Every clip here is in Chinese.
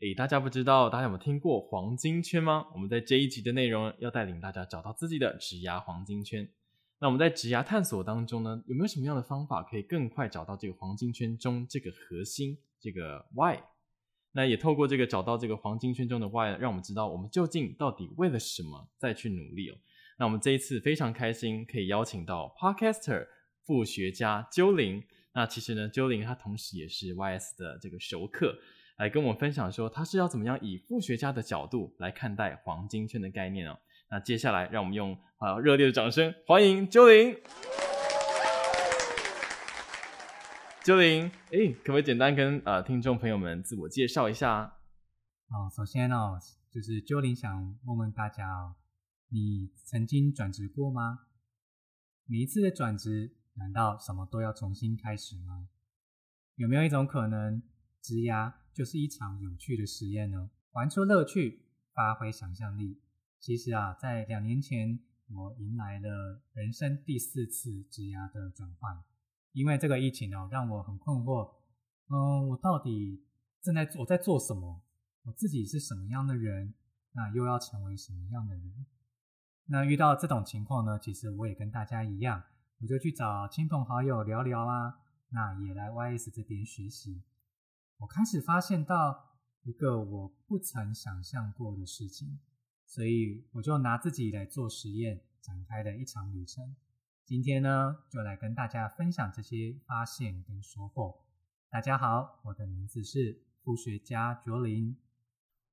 诶，大家不知道大家有没有听过黄金圈吗？我们在这一集的内容要带领大家找到自己的职涯黄金圈。那我们在职涯探索当中呢，有没有什么样的方法可以更快找到这个黄金圈中这个核心，这个 Y？那也透过这个找到这个黄金圈中的 Y，让我们知道我们究竟到底为了什么再去努力哦。那我们这一次非常开心可以邀请到 Podcaster 副学家啾伶。那其实呢，啾伶他同时也是 YS 的这个熟客，来跟我们分享说他是要怎么样以副学家的角度来看待黄金圈的概念哦。那接下来让我们用啊热烈的掌声欢迎啾伶。啾伶，哎，可不可以简单跟呃听众朋友们自我介绍一下？哦，首先哦，就是啾伶想问问大家哦，你曾经转职过吗？每一次的转职。难道什么都要重新开始吗？有没有一种可能，植牙就是一场有趣的实验呢？玩出乐趣，发挥想象力。其实啊，在两年前，我迎来了人生第四次职涯的转换。因为这个疫情哦，让我很困惑。嗯，我到底正在我在做什么？我自己是什么样的人？那又要成为什么样的人？那遇到这种情况呢？其实我也跟大家一样。我就去找亲朋好友聊聊啊，那也来 YS 这边学习。我开始发现到一个我不曾想象过的事情，所以我就拿自己来做实验，展开了一场旅程。今天呢，就来跟大家分享这些发现跟收获。大家好，我的名字是副学家卓林。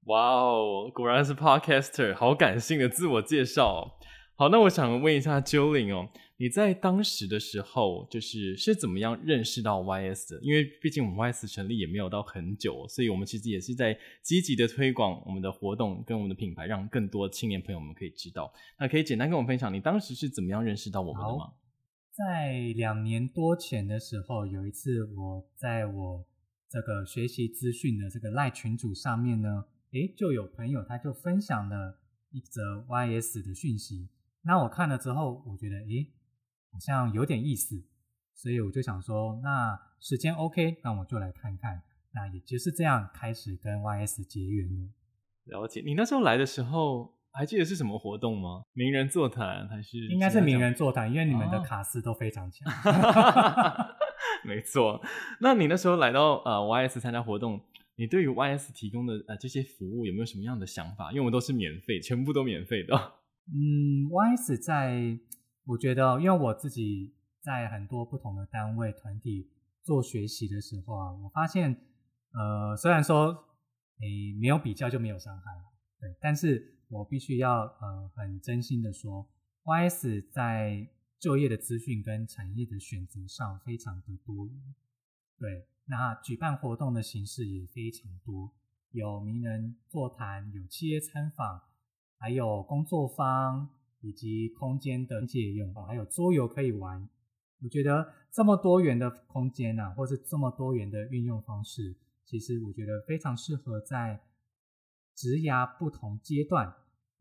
哇哦，果然是 Podcaster，好感性的自我介绍。好，那我想问一下 Juling 哦，你在当时的时候，就是是怎么样认识到 YS 的？因为毕竟我们 YS 成立也没有到很久，所以我们其实也是在积极的推广我们的活动跟我们的品牌，让更多青年朋友们可以知道。那可以简单跟我们分享，你当时是怎么样认识到我们的吗？在两年多前的时候，有一次我在我这个学习资讯的这个赖群组上面呢，诶，就有朋友他就分享了一则 YS 的讯息。那我看了之后，我觉得诶，好像有点意思，所以我就想说，那时间 OK，那我就来看看。那也就是这样开始跟 YS 结缘了。了解，你那时候来的时候，还记得是什么活动吗？名人座谈还是？应该是名人座谈，因为你们的卡司都非常强。哦、没错，那你那时候来到呃 YS 参加活动，你对于 YS 提供的呃这些服务有没有什么样的想法？因为我们都是免费，全部都免费的。嗯，YS 在，我觉得，因为我自己在很多不同的单位团体做学习的时候啊，我发现，呃，虽然说，诶，没有比较就没有伤害，对，但是我必须要，呃，很真心的说，YS 在就业的资讯跟产业的选择上非常的多元，对，那举办活动的形式也非常多，有名人座谈，有企业参访。还有工作坊，以及空间的借用，还有桌游可以玩。我觉得这么多元的空间啊，或是这么多元的运用方式，其实我觉得非常适合在职涯不同阶段，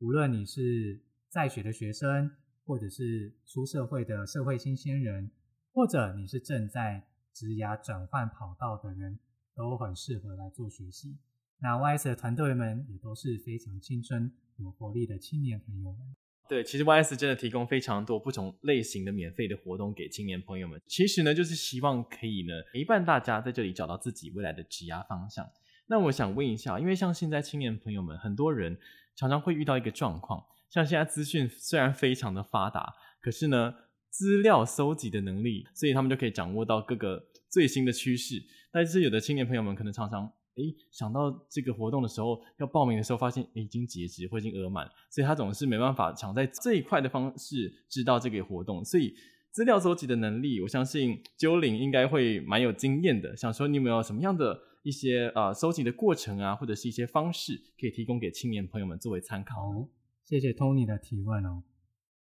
无论你是在学的学生，或者是出社会的社会新鲜人，或者你是正在职涯转换跑道的人，都很适合来做学习。那 YS 的团队们也都是非常青春。有活力的青年朋友们，对，其实 YS 真的提供非常多不同类型的免费的活动给青年朋友们。其实呢，就是希望可以呢陪伴大家在这里找到自己未来的职业方向。那我想问一下，因为像现在青年朋友们，很多人常常会遇到一个状况，像现在资讯虽然非常的发达，可是呢，资料搜集的能力，所以他们就可以掌握到各个最新的趋势。但是有的青年朋友们可能常常。诶，想到这个活动的时候，要报名的时候，发现已经截止或已经额满，所以他总是没办法抢在这一块的方式知道这个活动。所以资料搜集的能力，我相信啾伶应该会蛮有经验的。想说你有没有什么样的一些呃搜集的过程啊，或者是一些方式，可以提供给青年朋友们作为参考。哦，谢谢 Tony 的提问哦。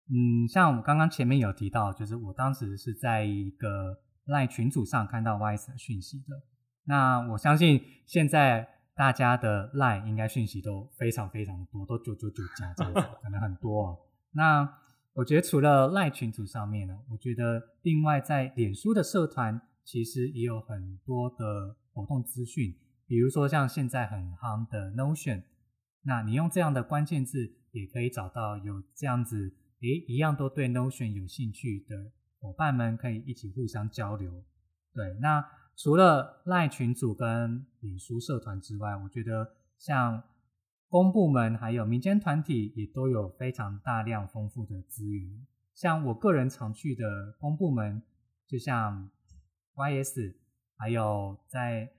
嗯，像我刚刚前面有提到，就是我当时是在一个 LINE 群组上看到 YS 的讯息的。那我相信现在大家的 LINE 应该讯息都非常非常的多，都九九九加这个 可能很多哦。那我觉得除了 LINE 群组上面呢，我觉得另外在脸书的社团其实也有很多的活动资讯，比如说像现在很夯的 Notion，那你用这样的关键字也可以找到有这样子。诶，一样都对 Notion 有兴趣的伙伴们可以一起互相交流。对，那除了赖群组跟脸书社团之外，我觉得像公部门还有民间团体也都有非常大量丰富的资源。像我个人常去的公部门，就像 YS，还有在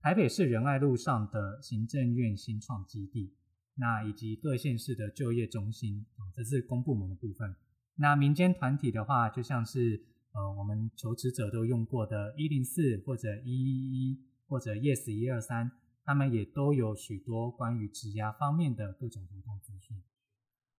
台北市仁爱路上的行政院新创基地。那以及各县市的就业中心，这是公部门的部分。那民间团体的话，就像是呃我们求职者都用过的一零四或者一一一或者 Yes 一二三，他们也都有许多关于职涯方面的各种活动资讯。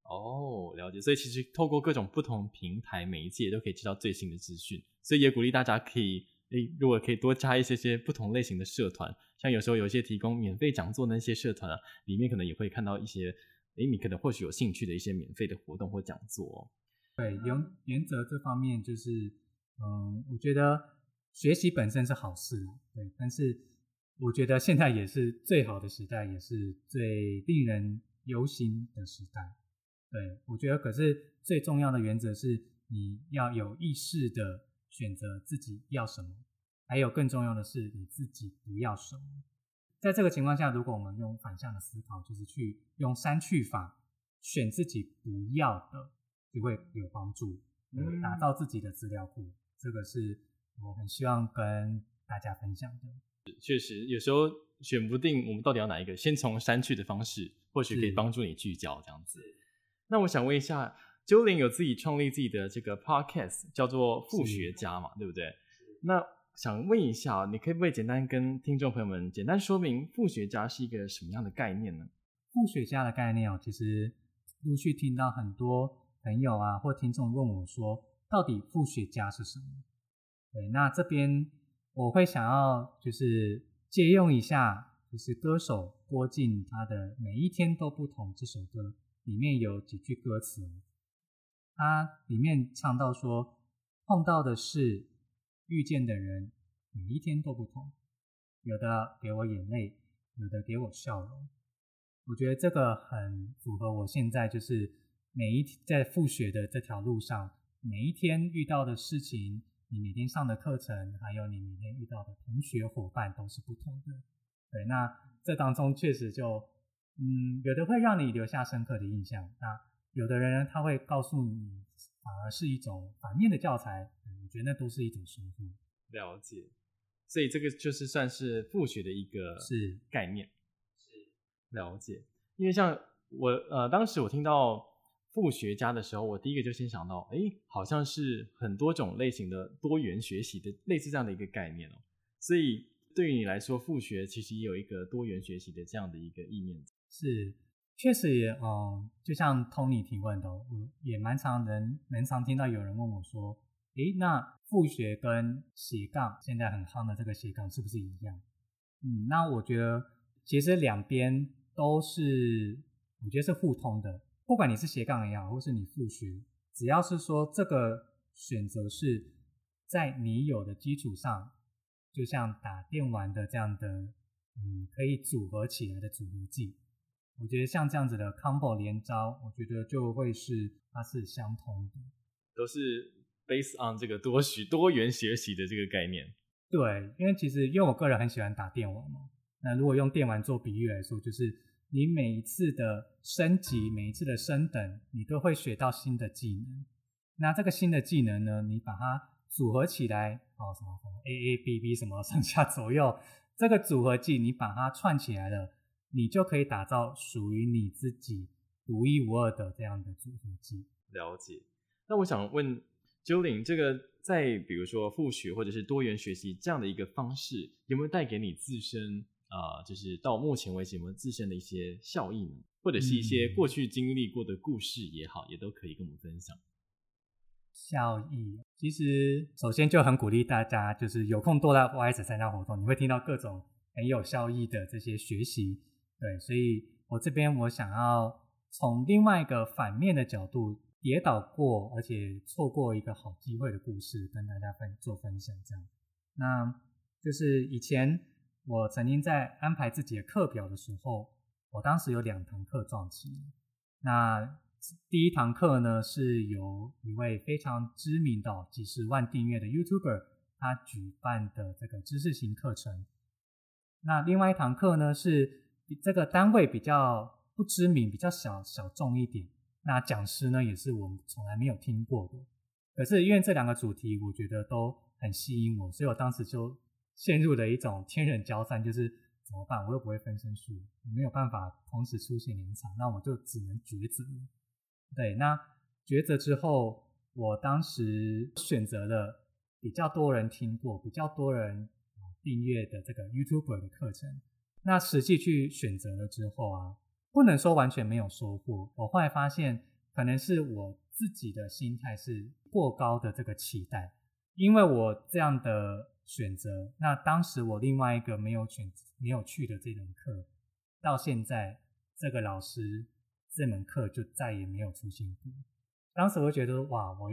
哦，了解。所以其实透过各种不同平台媒介都可以知道最新的资讯。所以也鼓励大家可以，诶，如果可以多加一些些不同类型的社团。像有时候有一些提供免费讲座的那些社团啊，里面可能也会看到一些，诶，你可能或许有兴趣的一些免费的活动或讲座哦。对，原原则这方面就是，嗯，我觉得学习本身是好事，对，但是我觉得现在也是最好的时代，也是最令人忧心的时代。对，我觉得，可是最重要的原则是你要有意识的选择自己要什么。还有更重要的是，你自己不要什么。在这个情况下，如果我们用反向的思考，就是去用删去法选自己不要的，就会有帮助，嗯，打造自己的资料库。这个是我很希望跟大家分享的。确实，有时候选不定我们到底要哪一个，先从删去的方式，或许可以帮助你聚焦这样子。那我想问一下，Jolin 有自己创立自己的这个 podcast，叫做复学家嘛，对不对？那想问一下，你可以不可以简单跟听众朋友们简单说明复学家是一个什么样的概念呢？复学家的概念哦，其实陆续听到很多朋友啊或听众问我说，到底复学家是什么？对，那这边我会想要就是借用一下，就是歌手郭静他的《每一天都不同》这首歌里面有几句歌词，他里面唱到说，碰到的是。遇见的人每一天都不同，有的给我眼泪，有的给我笑容。我觉得这个很符合我现在就是每一天在复学的这条路上，每一天遇到的事情，你每天上的课程，还有你每天遇到的同学伙伴都是不同的。对，那这当中确实就，嗯，有的会让你留下深刻的印象，那有的人他会告诉你，反而是一种反面的教材。我觉得那都是一种收获。了解，所以这个就是算是复学的一个是概念。是，是了解，因为像我呃，当时我听到复学家的时候，我第一个就先想到，哎，好像是很多种类型的多元学习的类似这样的一个概念哦。所以对于你来说，复学其实也有一个多元学习的这样的一个意念。是，确实也，嗯，就像 Tony 提问的，我也蛮常人，蛮常听到有人问我说。诶，那复学跟斜杠现在很夯的这个斜杠是不是一样？嗯，那我觉得其实两边都是，我觉得是互通的。不管你是斜杠也好，或是你复学，只要是说这个选择是在你有的基础上，就像打电玩的这样的，嗯，可以组合起来的组合技，我觉得像这样子的 combo 连招，我觉得就会是它是相通的，都是。Based on 这个多学多元学习的这个概念，对，因为其实因为我个人很喜欢打电玩嘛，那如果用电玩做比喻来说，就是你每一次的升级，每一次的升等，你都会学到新的技能。那这个新的技能呢，你把它组合起来，哦，什么什么 A A B B 什么上下左右，这个组合技你把它串起来了，你就可以打造属于你自己独一无二的这样的组合技。了解。那我想问。Jolin，这个在比如说复学或者是多元学习这样的一个方式，有没有带给你自身啊、呃，就是到目前为止我们自身的一些效益呢？或者是一些过去经历过的故事也好，嗯、也都可以跟我们分享。效益其实首先就很鼓励大家，就是有空多来 YS 参加活动，你会听到各种很有效益的这些学习。对，所以我这边我想要从另外一个反面的角度。跌倒过，而且错过一个好机会的故事，跟大家分做分享。这样，那就是以前我曾经在安排自己的课表的时候，我当时有两堂课撞期。那第一堂课呢，是由一位非常知名的几十万订阅的 YouTuber 他举办的这个知识型课程。那另外一堂课呢，是这个单位比较不知名，比较小小众一点。那讲师呢，也是我们从来没有听过的，可是因为这两个主题，我觉得都很吸引我，所以我当时就陷入了一种天人交战，就是怎么办？我又不会分身术，没有办法同时出现两场，那我就只能抉择。对，那抉择之后，我当时选择了比较多人听过、比较多人订阅的这个 YouTube 的课程。那实际去选择了之后啊。不能说完全没有收获。我后来发现，可能是我自己的心态是过高的这个期待，因为我这样的选择，那当时我另外一个没有选没有去的这门课，到现在这个老师这门课就再也没有出现过。当时我觉得哇，我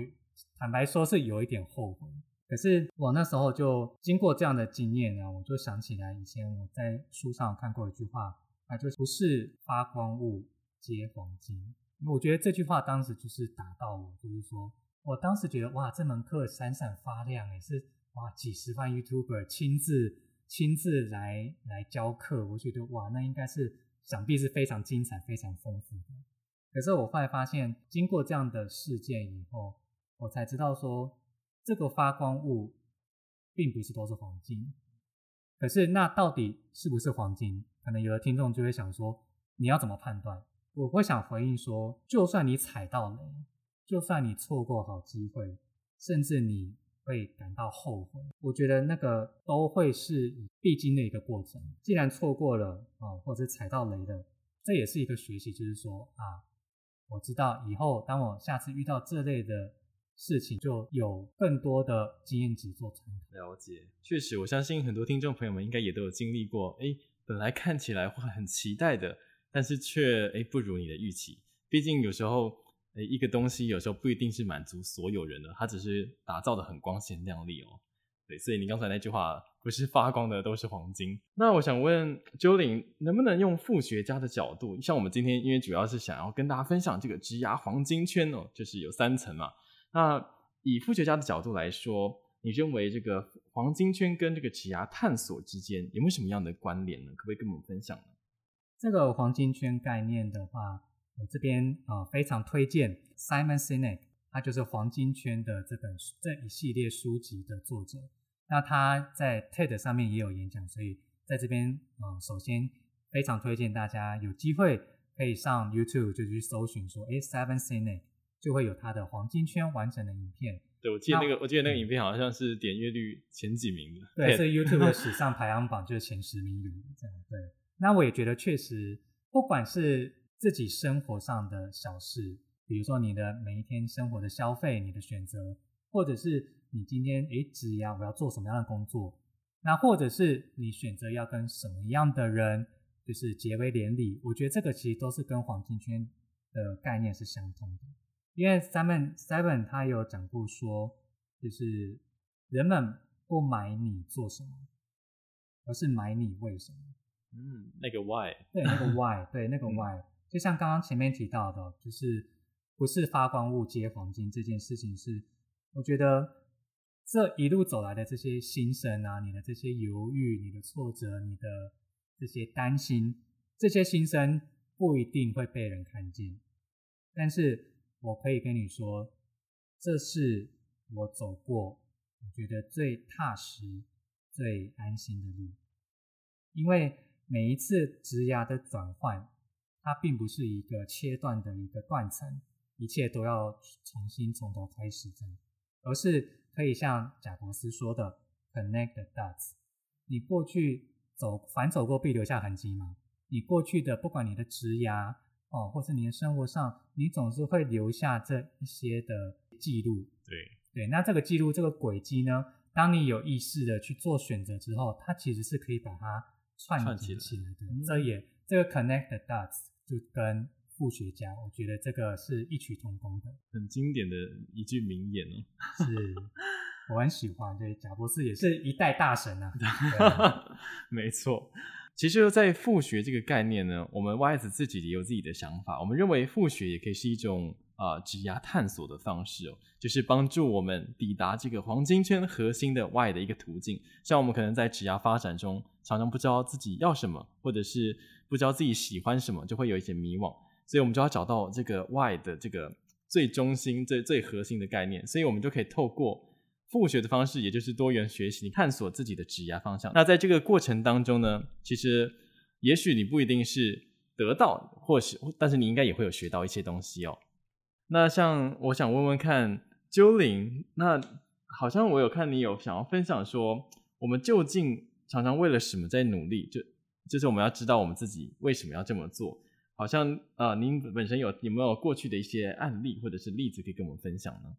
坦白说是有一点后悔。可是我那时候就经过这样的经验呢，我就想起来以前我在书上看过一句话。那就不是发光物皆黄金。我觉得这句话当时就是打到我，就是说我当时觉得哇，这门课闪闪发亮，也是哇，几十万 YouTuber 亲自亲自来来教课，我觉得哇，那应该是想必是非常精彩、非常丰富的。可是我后来发现，经过这样的事件以后，我才知道说，这个发光物并不是都是黄金。可是那到底是不是黄金？可能有的听众就会想说，你要怎么判断？我会想回应说，就算你踩到雷，就算你错过好机会，甚至你会感到后悔，我觉得那个都会是必经的一个过程。既然错过了啊，或者踩到雷了，这也是一个学习，就是说啊，我知道以后当我下次遇到这类的事情，就有更多的经验值做参考。了解，确实，我相信很多听众朋友们应该也都有经历过，诶本来看起来会很期待的，但是却诶不如你的预期。毕竟有时候一个东西有时候不一定是满足所有人的，它只是打造的很光鲜亮丽哦。对，所以你刚才那句话不是发光的都是黄金。那我想问 Jolin，能不能用复学家的角度，像我们今天因为主要是想要跟大家分享这个职涯黄金圈哦，就是有三层嘛。那以复学家的角度来说。你认为这个黄金圈跟这个职涯探索之间有没有什么样的关联呢？可不可以跟我们分享呢？这个黄金圈概念的话，我这边啊、呃、非常推荐 Simon Sinek，他就是黄金圈的这本这一系列书籍的作者。那他在 TED 上面也有演讲，所以在这边啊、呃，首先非常推荐大家有机会可以上 YouTube 就去搜寻说，哎，Simon Sinek 就会有他的黄金圈完整的影片。对，我记得那个，我记得那个影片好像是点阅率前几名的。对，是 YouTube 的史上排行榜就是前十名有这样。对，那我也觉得确实，不管是自己生活上的小事，比如说你的每一天生活的消费、你的选择，或者是你今天诶职业我要做什么样的工作，那或者是你选择要跟什么样的人就是结为连理，我觉得这个其实都是跟黄金圈的概念是相通的。因为 Simon Seven 他有讲过说，就是人们不买你做什么，而是买你为什么。嗯，那个 Why，对，那个 Why，对，那个 Why，嗯，就像刚刚前面提到的，就是不是发光物皆黄金这件事情是，是我觉得这一路走来的这些心声啊，你的这些犹豫，你的挫折，你的这些担心，这些心声不一定会被人看见，但是。我可以跟你说，这是我走过我觉得最踏实、最安心的路。因为每一次职涯的转换，它并不是一个切断的一个断层，一切都要重新从头开始这样，而是可以像贾伯斯说的 “connect the dots”。你过去走反走过必留下痕迹嘛？你过去的不管你的职涯哦，或是你的生活上，你总是会留下这一些的记录。对对，那这个记录这个轨迹呢，当你有意识的去做选择之后，它其实是可以把它串起起来的。这也这个 “connect the dots” 就跟复学家，我觉得这个是异曲同工的，很经典的一句名言哦。是。我很喜欢，对，贾博士也是一代大神啊。没错，其实，在复学这个概念呢，我们 YS 自己也有自己的想法。我们认为复学也可以是一种啊指压探索的方式哦，就是帮助我们抵达这个黄金圈核心的 Y 的一个途径。像我们可能在指压发展中，常常不知道自己要什么，或者是不知道自己喜欢什么，就会有一些迷惘。所以我们就要找到这个 Y 的这个最中心、最最核心的概念。所以我们就可以透过复学的方式，也就是多元学习，探索自己的指压方向。那在这个过程当中呢，其实也许你不一定是得到，或是，但是你应该也会有学到一些东西哦。那像我想问问看，Jolin，那好像我有看你有想要分享说，我们究竟常常为了什么在努力？就就是我们要知道我们自己为什么要这么做。好像啊、呃，您本身有有没有过去的一些案例或者是例子可以跟我们分享呢？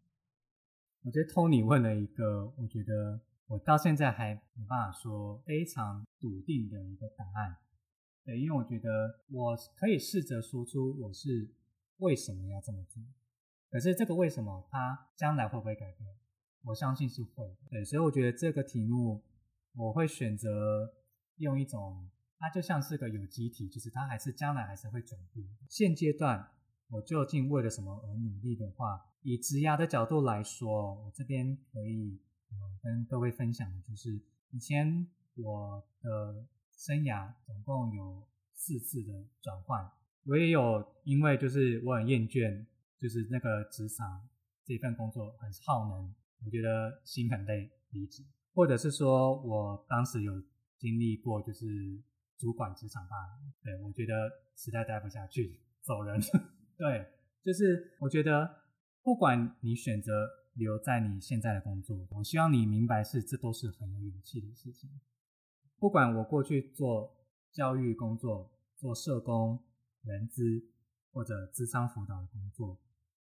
我觉得 Tony 问了一个，我觉得我到现在还没办法说非常笃定的一个答案。对，因为我觉得我可以试着说出我是为什么要这么做，可是这个为什么它将来会不会改变？我相信是会。对，所以我觉得这个题目我会选择用一种，它就像是个有机体，就是它还是将来还是会转变。现阶段。我究竟为了什么而努力的话，以职涯的角度来说，我这边可以跟各位分享的就是，以前我的生涯总共有四次的转换，我也有因为就是我很厌倦，就是那个职场这份工作很耗能，我觉得心很累离职，或者是说我当时有经历过就是主管职场霸凌，对，我觉得实在待不下去，走人。对，就是我觉得，不管你选择留在你现在的工作，我希望你明白是这都是很有勇气的事情。不管我过去做教育工作、做社工、人资或者智商辅导的工作，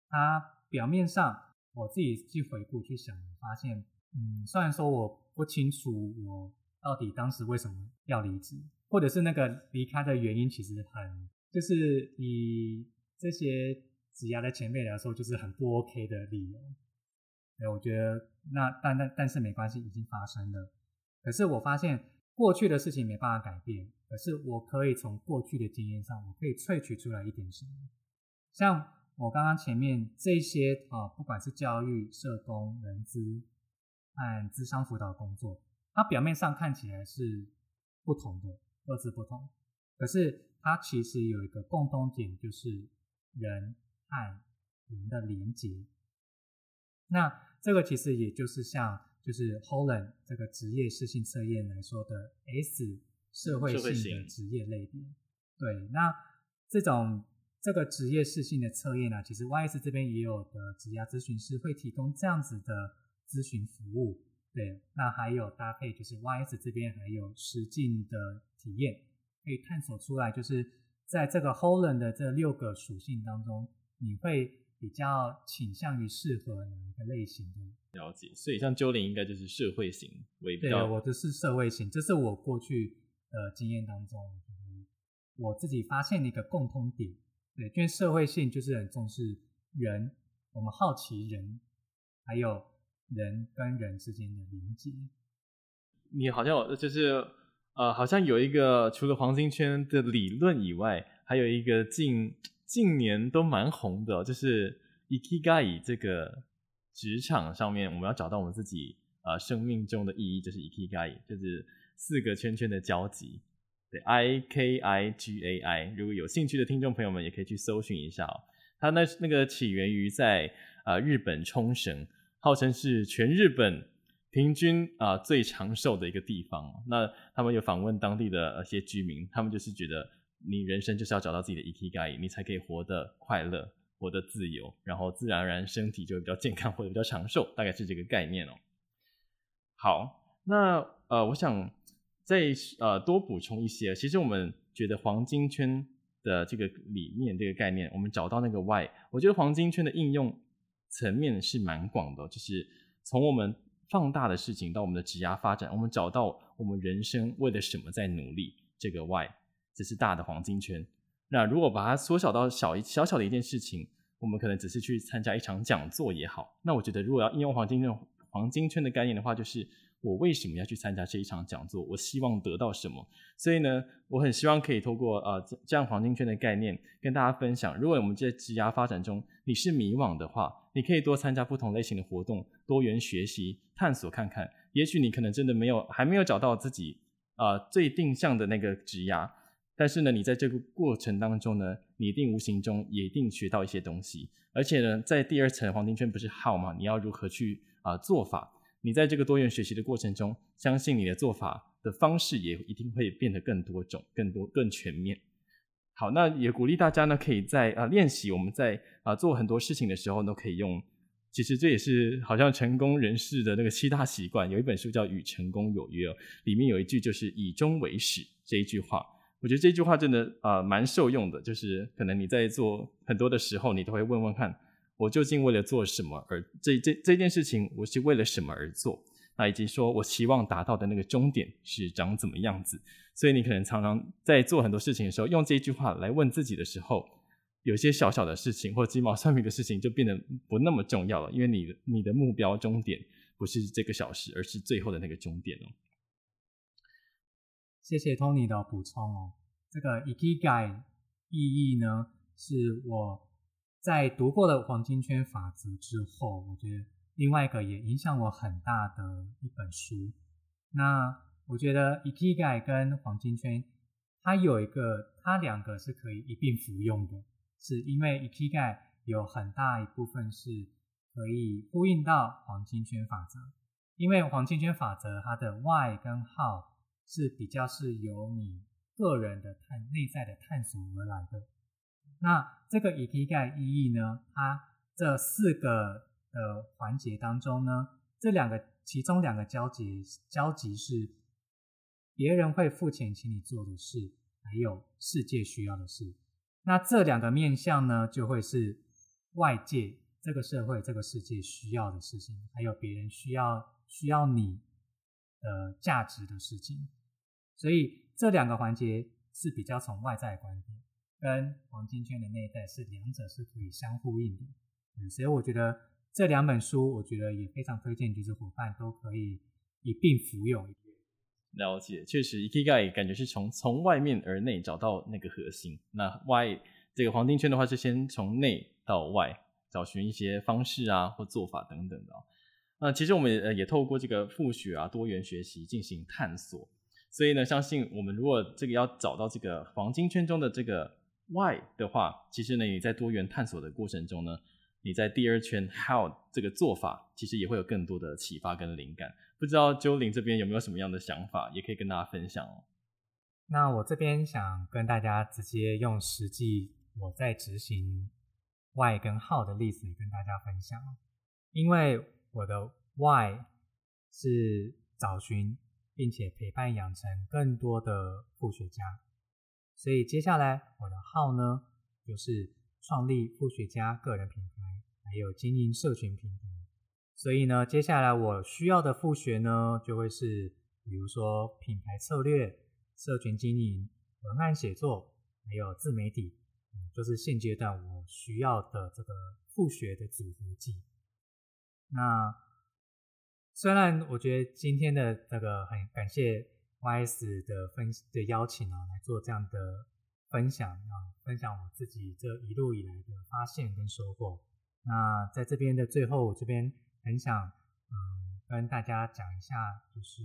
它表面上我自己去回顾去想，发现，嗯，虽然说我不清楚我到底当时为什么要离职，或者是那个离开的原因，其实很就是以。这些职涯的前辈来说，就是很不 OK 的理由。对，我觉得那但但但是没关系，已经发生了。可是我发现过去的事情没办法改变，可是我可以从过去的经验上，我可以萃取出来一点什么。像我刚刚前面这些啊，不管是教育、社工、人资和咨商辅导工作，它表面上看起来是不同的，各自不同。可是它其实有一个共通点，就是。人和人的连接，那这个其实也就是像就是 Holland 这个职业适性测验来说的 S 社会性的职业类别。对，那这种这个职业适性的测验呢，其实 YS 这边也有的职业咨询师会提供这样子的咨询服务。对，那还有搭配就是 YS 这边还有实境的体验，可以探索出来就是。在这个 Holland 的这六个属性当中，你会比较倾向于适合哪一个类型的？了解，所以像 Jolin 应该就是社会型为比较。对，我就是社会型，这是我过去的经验当中，我自己发现的一个共通点。对，因为社会性就是很重视人，我们好奇人，还有人跟人之间的连接。你好像就是。呃，好像有一个除了黄金圈的理论以外，还有一个近近年都蛮红的，就是 Ikigai 这个职场上面，我们要找到我们自己呃生命中的意义，就是 Ikigai，就是四个圈圈的交集，对，I K I G A I。如果有兴趣的听众朋友们，也可以去搜寻一下哦。它那那个起源于在呃日本冲绳，号称是全日本。平均啊、最长寿的一个地方，那他们有访问当地的一些居民，他们就是觉得你人生就是要找到自己的 Ikigai，你才可以活得快乐，活得自由，然后自然而然身体就比较健康，活得比较长寿，大概是这个概念哦。好，那呃，我想再呃多补充一些。其实我们觉得黄金圈的这个理念这个概念，我们找到那个 why，我觉得黄金圈的应用层面是蛮广的，就是从我们放大的事情到我们的职涯发展，我们找到我们人生为了什么在努力，这个 why，这是大的黄金圈。那如果把它缩小到小一小小的一件事情，我们可能只是去参加一场讲座也好。那我觉得如果要应用黄金圈。黄金圈的概念的话，就是我为什么要去参加这一场讲座？我希望得到什么？所以呢，我很希望可以透过呃这样黄金圈的概念跟大家分享。如果我们在职涯发展中你是迷惘的话，你可以多参加不同类型的活动，多元学习、探索看看。也许你可能真的没有还没有找到自己呃最定向的那个职涯，但是呢，你在这个过程当中呢，你一定无形中也一定学到一些东西。而且呢，在第二层黄金圈不是号吗？你要如何去？啊，做法，你在这个多元学习的过程中，相信你的做法的方式也一定会变得更多种、更多、更全面。好，那也鼓励大家呢，可以在啊练习，我们在啊做很多事情的时候都可以用。其实这也是好像成功人士的那个七大习惯，有一本书叫《与成功有约》，里面有一句就是“以终为始”这一句话。我觉得这句话真的啊蛮受用的，就是可能你在做很多的时候，你都会问问看。我究竟为了做什么而这这这件事情，我是为了什么而做？那以及说我期望达到的那个终点是长怎么样子？所以你可能常常在做很多事情的时候，用这句话来问自己的时候，有些小小的事情或鸡毛蒜皮的事情就变得不那么重要了，因为你的你的目标终点不是这个小时，而是最后的那个终点哦。谢谢 Tony 的补充哦。这个 i k i g a 意义呢，是我。在读过了黄金圈法则之后，我觉得另外一个也影响我很大的一本书。那我觉得 Ikigai 跟黄金圈，它有一个，它两个是可以一并服用的，是因为 Ikigai 有很大一部分是可以呼应到黄金圈法则，因为黄金圈法则它的 Why 跟 How 是比较是由你个人的探内在的探索而来的。那这个 Ikigai 意义呢？它这四个的环节当中呢，这两个其中两个交集交集是别人会付钱请你做的事，还有世界需要的事。那这两个面向呢，就会是外界这个社会这个世界需要的事情，还有别人需要需要你的价值的事情。所以这两个环节是比较从外在观点。跟黄金圈的内在是两者是可以相呼应的，嗯，所以我觉得这两本书，我觉得也非常推荐，就是伙伴都可以一并服用。了解，确实，Ikigai 感觉是从从外面而内找到那个核心。那 Why 这个黄金圈的话，是先从内到外找寻一些方式啊或做法等等的。那其实我们也也透过这个复学啊多元学习进行探索，所以呢，相信我们如果这个要找到这个黄金圈中的这个。Why 的话，其实呢，你在多元探索的过程中呢，你在第二圈 How 这个做法，其实也会有更多的启发跟灵感。不知道 Jolin 这边有没有什么样的想法，也可以跟大家分享哦。那我这边想跟大家直接用实际我在执行 Why 跟 How 的例子跟大家分享，因为我的 Why 是找寻并且陪伴养成更多的复学家。所以接下来我的号呢，就是创立复学家个人品牌，还有经营社群平台。所以呢，接下来我需要的复学呢，就会是比如说品牌策略、社群经营、文案写作，还有自媒体，就是现阶段我需要的这个复学的组合技。那虽然我觉得今天的这个很感谢。YS 的分的邀请啊，来做这样的分享啊，分享我自己这一路以来的发现跟收获。那在这边的最后，我这边很想嗯跟大家讲一下，就是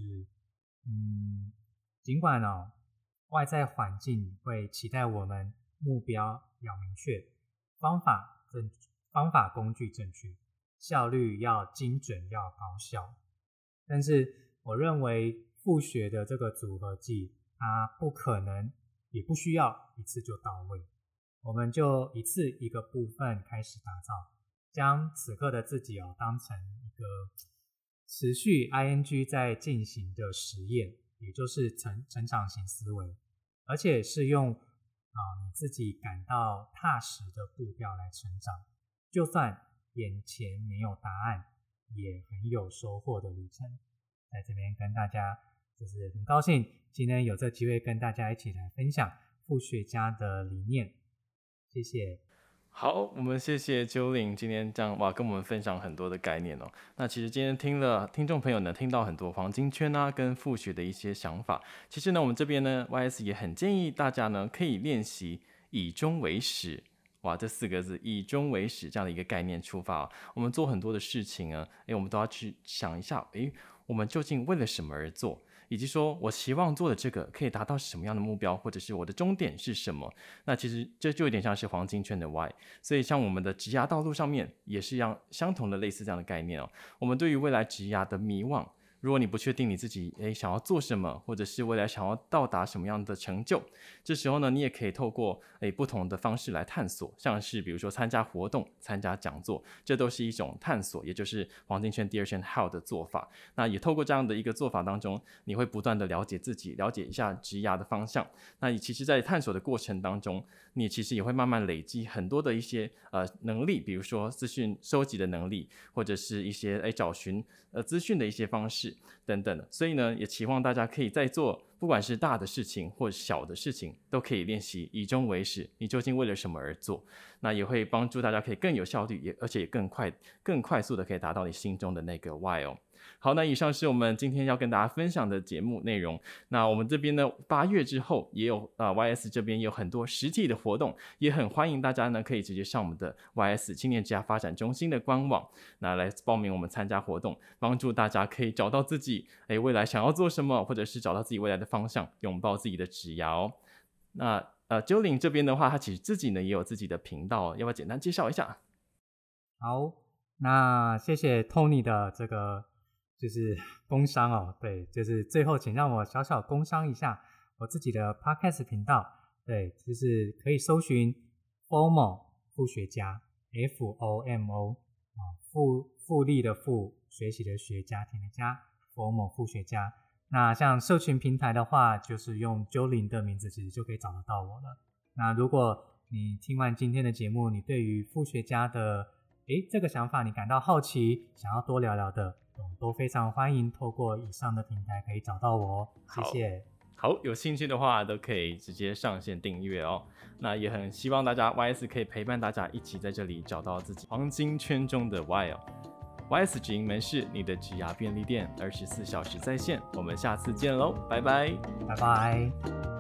嗯，尽管哦外在环境会期待我们目标要明确，方法正方法工具正确，效率要精准要高效，但是我认为。复学的这个组合技，它不可能，也不需要一次就到位。我们就一次一个部分开始打造，将此刻的自己哦当成一个持续 ing 在进行的实验，也就是成成长型思维，而且是用啊你自己感到踏实的步调来成长，就算眼前没有答案，也很有收获的旅程。在这边跟大家就是很高兴今天有这机会跟大家一起来分享复学家的理念，谢谢。好，我们谢谢 Jolin 今天这样哇，跟我们分享很多的概念哦。那其实今天听了听众朋友呢，听到很多黄金圈啊跟复学的一些想法。其实呢，我们这边呢，YS 也很建议大家呢，可以练习以终为始。哇，这四个字以终为始这样的一个概念出发，我们做很多的事情啊，诶，我们都要去想一下，诶，我们究竟为了什么而做？以及说，我希望做的这个可以达到什么样的目标，或者是我的终点是什么？那其实这就有点像是黄金圈的 Why。所以，像我们的职涯道路上面也是一样，相同的类似这样的概念哦。我们对于未来职涯的迷惘。如果你不确定你自己诶想要做什么，或者是未来想要到达什么样的成就，这时候呢，你也可以透过诶不同的方式来探索，像是比如说参加活动、参加讲座，这都是一种探索，也就是黄金圈第二圈 How 的做法。那也透过这样的一个做法当中，你会不断的了解自己，了解一下职涯的方向。那你其实，在探索的过程当中，你其实也会慢慢累积很多的一些呃能力，比如说资讯收集的能力，或者是一些诶找寻呃资讯的一些方式等等的。所以呢，也期望大家可以在做不管是大的事情或小的事情，都可以练习以终为始。你究竟为了什么而做？那也会帮助大家可以更有效率，也而且也更快、更快速的可以达到你心中的那个 why 哦。好，那以上是我们今天要跟大家分享的节目内容。那我们这边呢，八月之后也有啊、YS 这边也有很多实体的活动，也很欢迎大家呢可以直接上我们的 YS 青年职涯发展中心的官网，那来报名我们参加活动，帮助大家可以找到自己诶未来想要做什么，或者是找到自己未来的方向，拥抱自己的职涯哦。那呃 Jolin 这边的话，他其实自己呢也有自己的频道，要不要简单介绍一下？好，那谢谢 Tony 的这个。就是 工商哦，对，就是最后请让我小小工商一下我自己的 podcast 频道，对，就是可以搜寻 FOMO 富学家 F O M O 啊，复复利的复，学习的学，家庭的家，FOMO 富学家。那像社群平台的话，就是用 Jolin 的名字，其实就可以找得到我了。那如果你听完今天的节目，你对于富学家的诶这个想法你感到好奇，想要多聊聊的。都非常欢迎透过以上的平台可以找到我哦，谢谢。好，有兴趣的话都可以直接上线订阅哦。那也很希望大家 YS 可以陪伴大家一起在这里找到自己黄金圈中的 Why 哦。YS 职营门市，你的职牙便利店，二十四小时在线。我们下次见喽，拜拜，拜拜。